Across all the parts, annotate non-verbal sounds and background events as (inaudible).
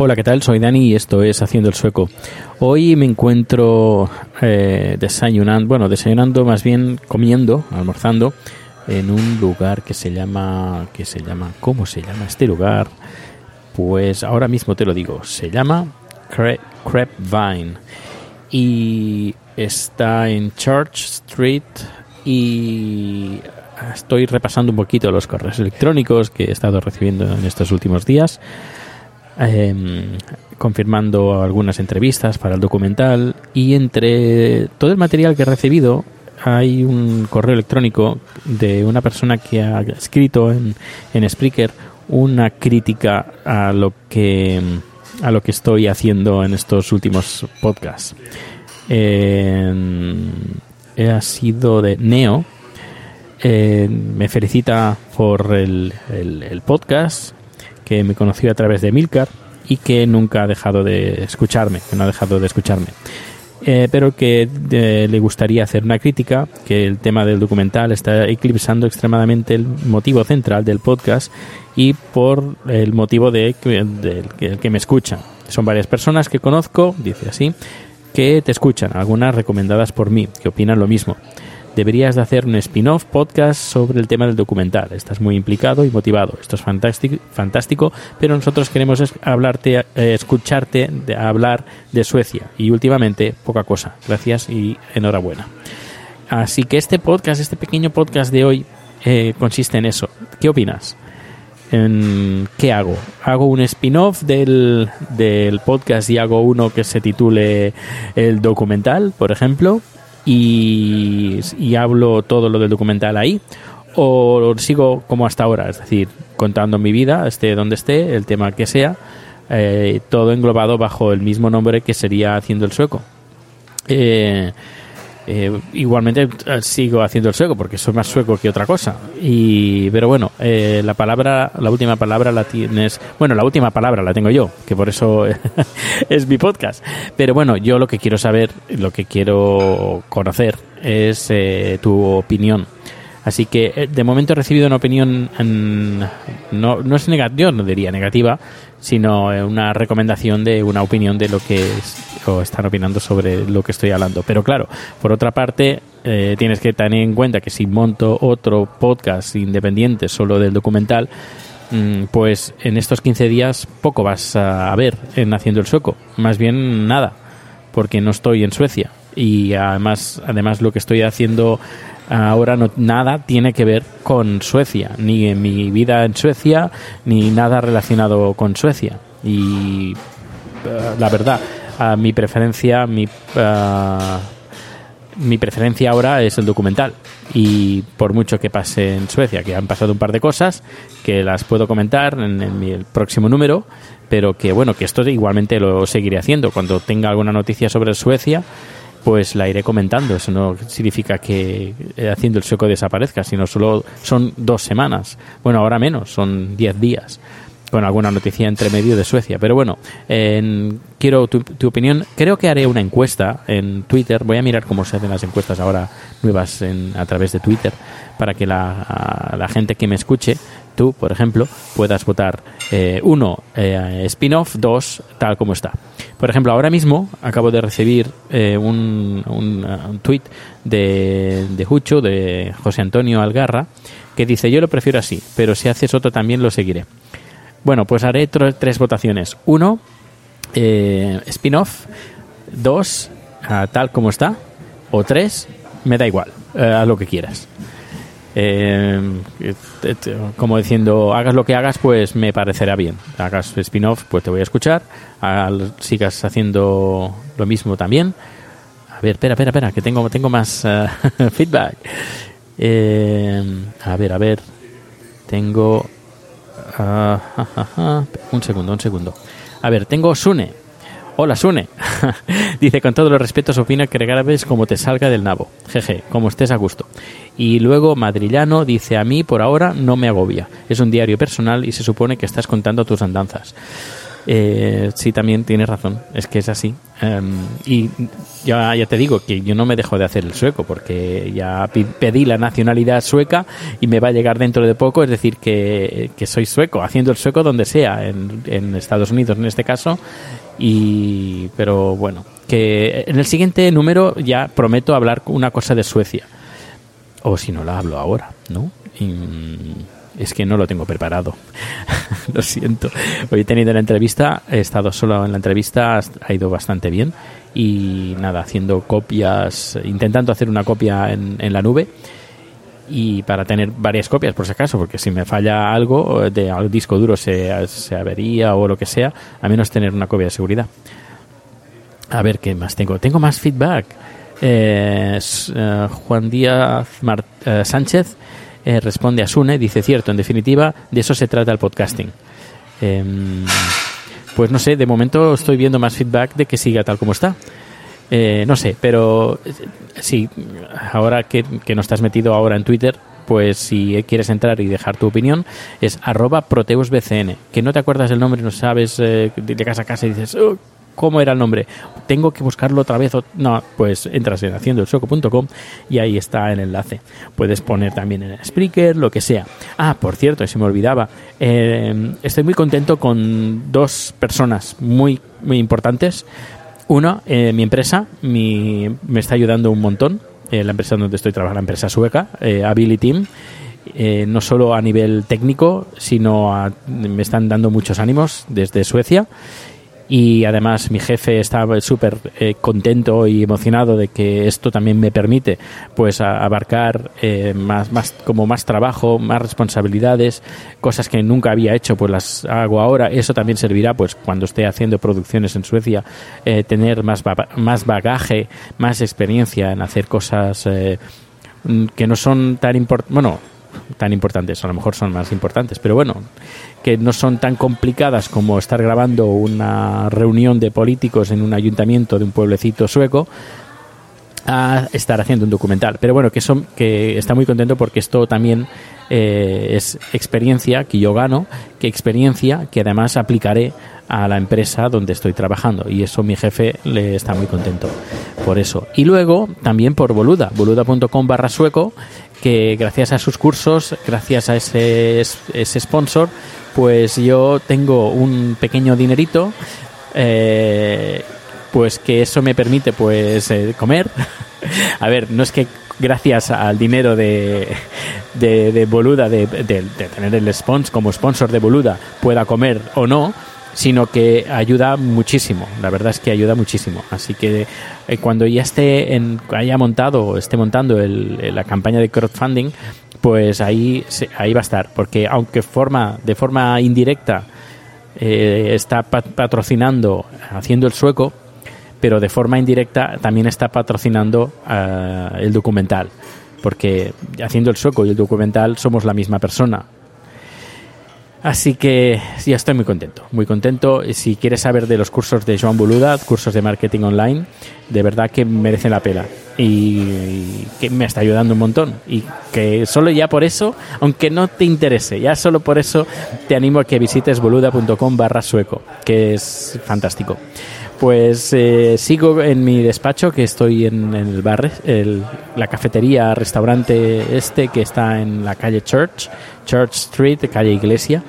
Hola, ¿qué tal? Soy Dani y esto es Haciendo el Sueco. Hoy me encuentro eh, desayunando, bueno, desayunando más bien comiendo, almorzando en un lugar que se llama, que se llama, ¿cómo se llama este lugar? Pues ahora mismo te lo digo, se llama Cre Crepe Vine y está en Church Street y estoy repasando un poquito los correos electrónicos que he estado recibiendo en estos últimos días eh, confirmando algunas entrevistas para el documental y entre todo el material que he recibido hay un correo electrónico de una persona que ha escrito en, en Spreaker una crítica a lo que a lo que estoy haciendo en estos últimos podcasts. Eh, ha sido de Neo. Eh, me felicita por el, el podcast que me conoció a través de Milcar y que nunca ha dejado de escucharme, que no ha dejado de escucharme. Eh, pero que eh, le gustaría hacer una crítica, que el tema del documental está eclipsando extremadamente el motivo central del podcast y por el motivo de, de, de que me escuchan. Son varias personas que conozco, dice así, que te escuchan, algunas recomendadas por mí, que opinan lo mismo deberías de hacer un spin-off podcast sobre el tema del documental. Estás muy implicado y motivado. Esto es fantástico, fantástico pero nosotros queremos hablarte, eh, escucharte hablar de Suecia y últimamente poca cosa. Gracias y enhorabuena. Así que este podcast, este pequeño podcast de hoy, eh, consiste en eso. ¿Qué opinas? En, ¿Qué hago? ¿Hago un spin-off del, del podcast y hago uno que se titule El documental, por ejemplo? Y, hablo todo lo del documental ahí o sigo como hasta ahora, es decir, contando mi vida, esté donde esté, el tema que sea, eh, todo englobado bajo el mismo nombre que sería Haciendo el Sueco. Eh, eh, igualmente eh, sigo haciendo el sueco porque soy más sueco que otra cosa. Y pero bueno eh, la palabra la última palabra la tienes bueno la última palabra la tengo yo que por eso (laughs) es mi podcast. Pero bueno yo lo que quiero saber lo que quiero conocer es eh, tu opinión Así que eh, de momento he recibido una opinión, no, no es negativa, no diría negativa, sino eh, una recomendación de una opinión de lo que es, o están opinando sobre lo que estoy hablando. Pero claro, por otra parte, eh, tienes que tener en cuenta que si monto otro podcast independiente solo del documental, mm, pues en estos 15 días poco vas a ver en Haciendo el Sueco. Más bien nada, porque no estoy en Suecia. Y además, además lo que estoy haciendo ahora no, nada tiene que ver con Suecia, ni en mi vida en Suecia, ni nada relacionado con Suecia. Y uh, la verdad, uh, mi preferencia, mi, uh, mi preferencia ahora es el documental. Y por mucho que pase en Suecia, que han pasado un par de cosas, que las puedo comentar en, en mi, el próximo número, pero que bueno, que esto igualmente lo seguiré haciendo. Cuando tenga alguna noticia sobre Suecia, pues la iré comentando. Eso no significa que eh, haciendo el sueco desaparezca, sino solo son dos semanas. Bueno, ahora menos, son diez días. Con alguna noticia entre medio de Suecia. Pero bueno, eh, quiero tu, tu, opinión. Creo que haré una encuesta en Twitter. Voy a mirar cómo se hacen las encuestas ahora nuevas en, a través de Twitter para que la, gente que me escuche tú, por ejemplo, puedas votar eh, uno, eh, spin-off, dos, tal como está. Por ejemplo, ahora mismo acabo de recibir eh, un, un, un tuit de, de Jucho, de José Antonio Algarra, que dice, yo lo prefiero así, pero si haces otro también lo seguiré. Bueno, pues haré tres votaciones. Uno, eh, spin-off. Dos, tal como está. O tres, me da igual, eh, haz lo que quieras. Eh, como diciendo, hagas lo que hagas, pues me parecerá bien. Hagas spin-off, pues te voy a escuchar. sigas haciendo lo mismo también. A ver, espera, espera, espera, que tengo, tengo más (laughs) feedback. a ver, a ver. Tengo Ah, un segundo, un segundo. A ver, tengo Sune. Hola, Sune. (laughs) Dice, con todos los respetos, opina que grabes como te salga del nabo. Jeje, como estés a gusto. Y luego Madrillano dice, a mí por ahora no me agobia. Es un diario personal y se supone que estás contando tus andanzas. Eh, sí, también tienes razón, es que es así. Em, y ya, ya te digo que yo no me dejo de hacer el sueco porque ya pedí la nacionalidad sueca y me va a llegar dentro de poco, es decir, que, soy sueco, haciendo el sueco donde sea, en, en Estados Unidos en este caso. Y, pero bueno, que en el siguiente número ya prometo hablar una cosa de Suecia. O si no la hablo ahora, ¿no? es que no lo tengo preparado. (laughs) lo siento. Hoy he tenido la entrevista, he estado solo en la entrevista, ha ido bastante bien. Y nada, haciendo copias, intentando hacer una copia en, en la nube y para tener varias copias por si acaso, porque si me falla algo, de al disco duro se, se avería o lo que sea, a menos tener una copia de seguridad. A ver qué más tengo. Tengo más feedback. Eh, eh, Juan Díaz eh, Sánchez eh, responde a Sune, dice cierto, en definitiva, de eso se trata el podcasting. Em, pues no sé, de momento estoy viendo más feedback de que siga tal como está. Eh, no sé, pero sí, ahora que, que, no estás metido ahora en Twitter, pues si quieres entrar y dejar tu opinión, es arroba proteusbcn. Que no te acuerdas el nombre, no sabes, de casa a casa y dices, oh, ¿Cómo era el nombre? Tengo que buscarlo otra vez. No, pues entras en haciendoelsoco.com y ahí está el enlace. Puedes poner también en el Spreaker, lo que sea. Ah, por cierto, se me olvidaba. Eh, estoy muy contento con dos personas muy, muy importantes. Uno, eh, mi empresa me está ayudando un montón. Eh, la empresa donde estoy trabajando, la empresa sueca, Ability Team. no solo a nivel técnico, sino me están dando muchos ánimos desde Suecia y además mi jefe está súper eh, contento y emocionado de que esto también me permite pues abarcar eh, más, más como más trabajo más responsabilidades cosas que nunca había hecho pues las hago ahora. Eso también servirá pues cuando esté haciendo producciones en Suecia eh, tener más más bagaje más experiencia en hacer cosas que no son tan importantes bueno tan importantes, a lo mejor son más importantes, pero bueno, que no son tan complicadas como estar grabando una reunión de políticos en un ayuntamiento de un pueblecito sueco a estar haciendo un documental. Pero bueno, que, son, que está muy contento porque esto también eh, es experiencia que yo gano, que experiencia que además aplicaré a la empresa donde estoy trabajando y eso mi jefe le está muy contento por eso. Y luego también por Boluda, boluda.com barra sueco, que gracias a sus cursos, gracias a ese, ese sponsor, pues yo tengo un pequeño dinerito, eh, pues que eso me permite pues eh, comer. (laughs) a ver, no es que gracias al dinero de, de, Boluda, de, de, tener el sponsor como sponsor de Boluda, pueda comer o no, sino que ayuda muchísimo. La verdad es que ayuda muchísimo. Así que eh, cuando ya esté en, haya montado, esté montando el, la campaña de crowdfunding, pues ahí, ahí va a estar. Porque aunque forma, de forma indirecta eh, está patrocinando, haciendo el sueco, pero de forma indirecta también está patrocinando eh, el documental. Porque haciendo el sueco y el documental somos la misma persona. Así que ya estoy muy contento, muy contento. Si quieres saber de los cursos de Joan Boluda, cursos de marketing online, de verdad que merecen la pena y que me está ayudando un montón. Y que solo ya por eso, aunque no te interese, ya solo por eso te animo a que visites boluda.com barra sueco, que es fantástico. Pues eh, sigo en mi despacho, que estoy en, el bar, la cafetería, restaurante este que está en la calle Church, Church Street, calle Iglesia.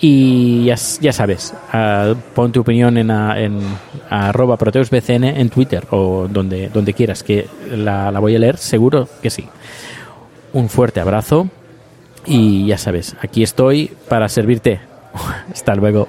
Y ya, ya sabes, uh, pon tu opinión en, en arroba proteusbcn en Twitter o donde, donde quieras, que la, la voy a leer, seguro que sí. Un fuerte abrazo y ya sabes, aquí estoy para servirte. (laughs) Hasta luego.